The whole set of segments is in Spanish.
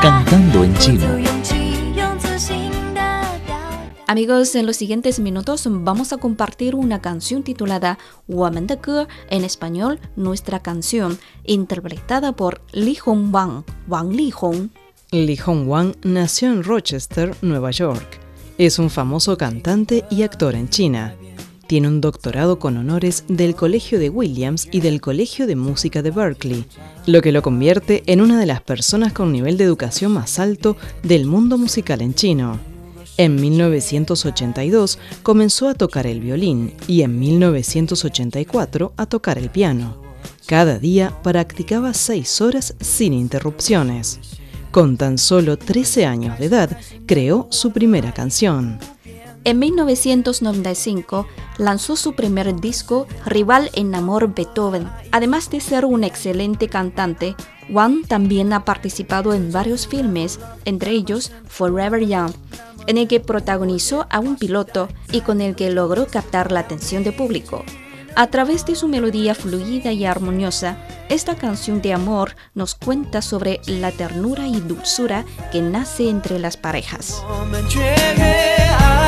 Cantando en chino. Amigos, en los siguientes minutos vamos a compartir una canción titulada Woman de Ge, en español Nuestra canción, interpretada por Li Hong Wang, Wang Li Hong. Li Hong Wang nació en Rochester, Nueva York. Es un famoso cantante y actor en China. Tiene un doctorado con honores del Colegio de Williams y del Colegio de Música de Berkeley, lo que lo convierte en una de las personas con nivel de educación más alto del mundo musical en chino. En 1982 comenzó a tocar el violín y en 1984 a tocar el piano. Cada día practicaba seis horas sin interrupciones. Con tan solo 13 años de edad, creó su primera canción. En 1995 lanzó su primer disco, Rival en Amor Beethoven. Además de ser un excelente cantante, Wang también ha participado en varios filmes, entre ellos Forever Young, en el que protagonizó a un piloto y con el que logró captar la atención del público. A través de su melodía fluida y armoniosa, esta canción de amor nos cuenta sobre la ternura y dulzura que nace entre las parejas.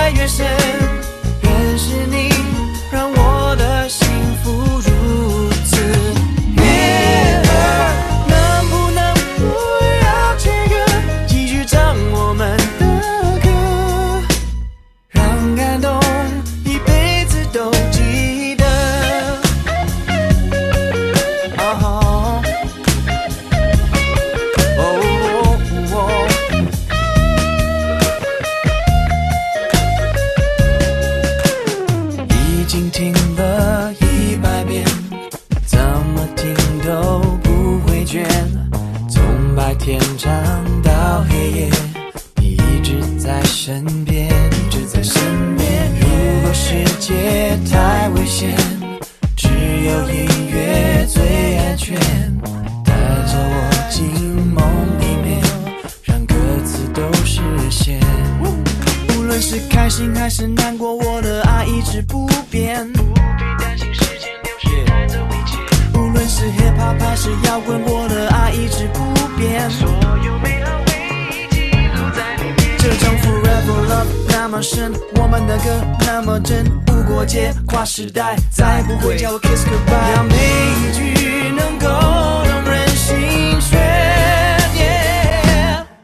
爱越深。从白天唱到黑夜你一直在身边一直在身边。如果世界太危险只有音乐最安全带着我进梦里面让歌词都实现无论是开心还是难过我的爱一直不变。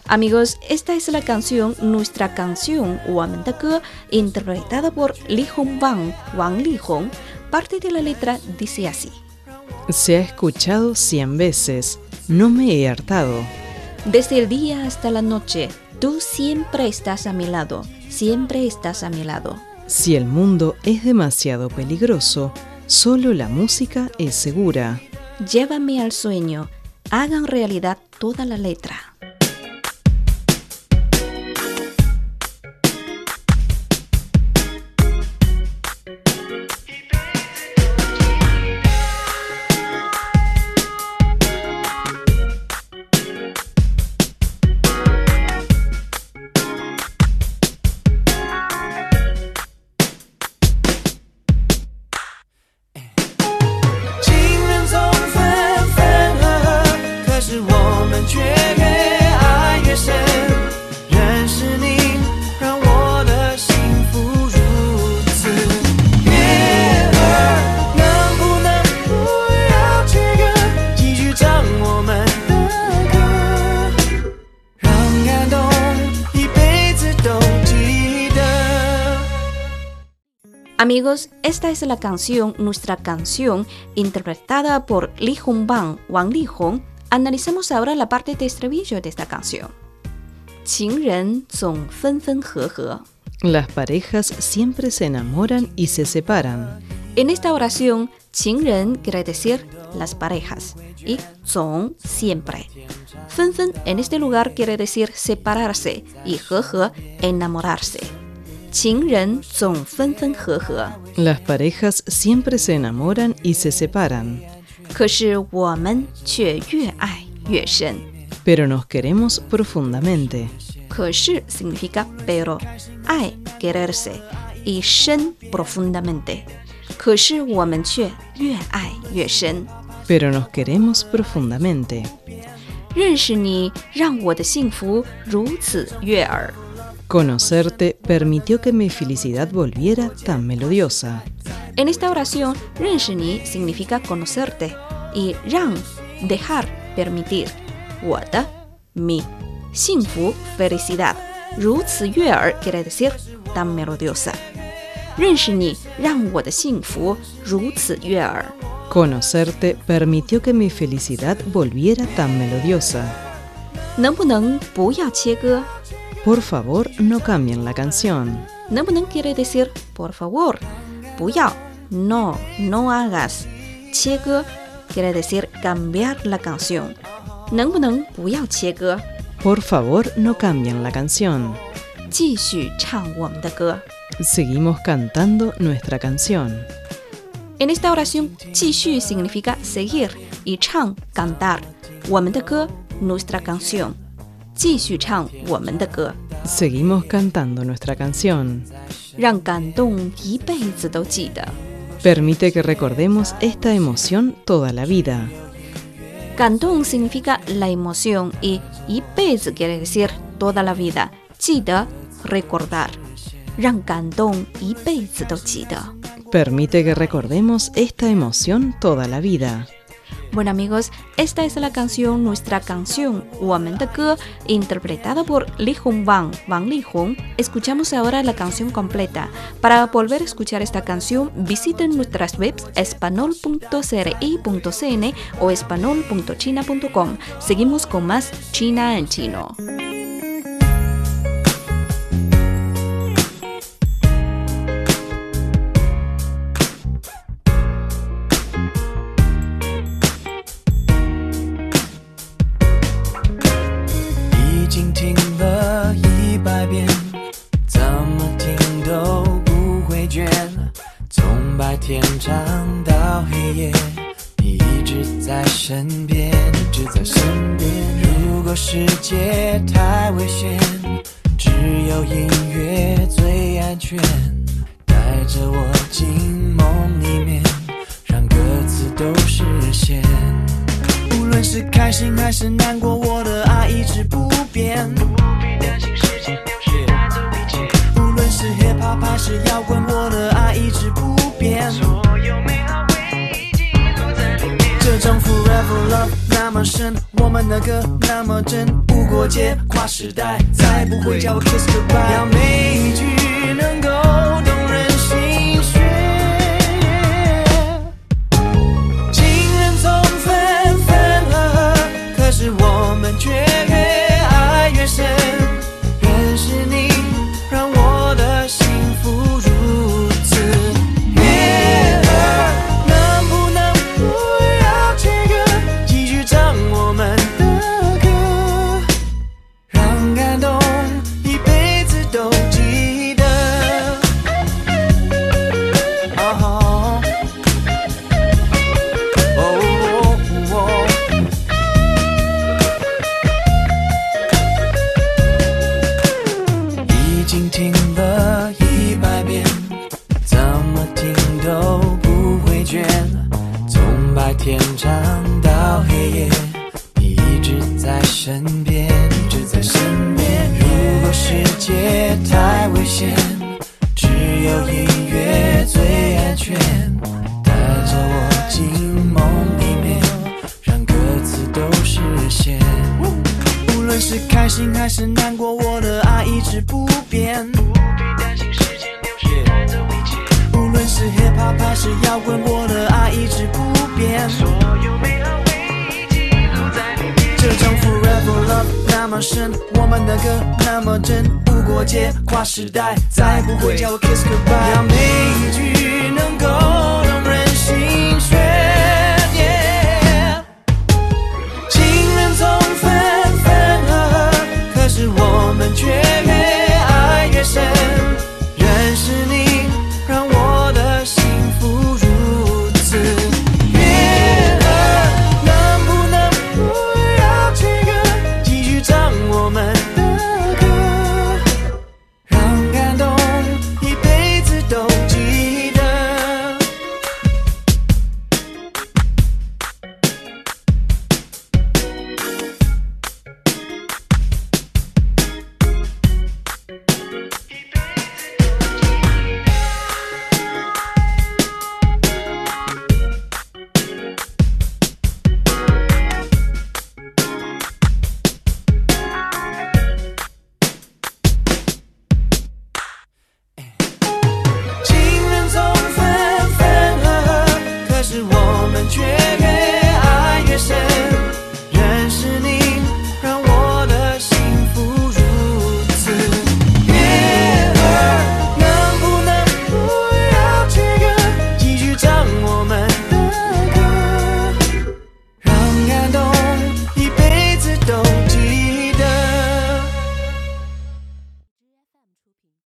Amigos, esta es la canción Nuestra canción Ge, interpretada por Li Hong Wang, Wang Li Hong. Parte de la letra dice así. Se ha escuchado cien veces, no me he hartado. Desde el día hasta la noche, tú siempre estás a mi lado, siempre estás a mi lado. Si el mundo es demasiado peligroso, solo la música es segura. Llévame al sueño, hagan realidad toda la letra. Amigos, esta es la canción, nuestra canción, interpretada por Li Hongbang, Wang Li Hong. Analicemos ahora la parte de estribillo de esta canción. Las parejas siempre se enamoran y se separan. En esta oración, Qingren quiere decir las parejas y Zong siempre. Fen en este lugar quiere decir separarse y He enamorarse. Las parejas siempre se enamoran y se separan. Pero nos queremos profundamente. significa pero, ai, quererse, y shen, profundamente. pero nos queremos profundamente. 认识你让我的幸福如此悦耳。 Conocerte permitió que mi felicidad volviera tan melodiosa. En esta oración, 认识你 significa conocerte y 让 dejar, permitir. 我的 mi 幸福 felicidad 如此悦耳 quiere decir tan melodiosa. 认识你让我的幸福如此悦耳。 Conocerte permitió que mi felicidad volviera tan melodiosa. 能不能不要切割？ Por favor, no cambien la canción. 能不能 quiere decir por favor，不要，no no hagas。切割 quiere decir cambiar la canción。能不能不要切割？ Por favor, no cambien la canción. 继续唱我们的歌。 Seguimos cantando nuestra canción. En esta oración，继续 significa seguir y 唱 cantar 我们的歌 nuestra canción。 继续唱我们的歌， Seguimos cantando nuestra canción. 让感动一辈子都记得。 Permite que recordemos esta emoción toda la vida. 感动 significa la emoción y 一辈子 quiere decir toda la vida。记得 recordar，让感动一辈子都记得。 Permite que recordemos esta emoción toda la vida. Bueno amigos, esta es la canción Nuestra canción, Woman de interpretada por Li Hong Wang, Wang Li Hong. Escuchamos ahora la canción completa. Para volver a escuchar esta canción, visiten nuestras webs espanol.cri.cn o espanol.china.com. Seguimos con más China en chino. 白天唱到黑夜，你一直在身边，一直在身边。如果世界太危险，只有音乐最安全。带着我进梦里面，让歌词都实现。无论是开心还是难过，我的爱一直不变。不必担心时间流逝带走一切。无论是 hip hop 还是摇滚，我的爱一直不变。所有美好回忆记录在里面。这张 forever love 那么深，我们的歌那么真，无国界，跨时代，再不会叫我 kiss goodbye。要每一句能够太危险，只有音乐最安全。带着我进梦里面，让歌词都实现。无论是开心还是难过，我的爱一直不变。不必担心时间流逝带走一切。无论是 hip hop 还是摇滚，我的爱一直不变。所有美那么深，我们的歌那么真，无国界，跨时代，再不会叫我 kiss goodbye。让每一句能够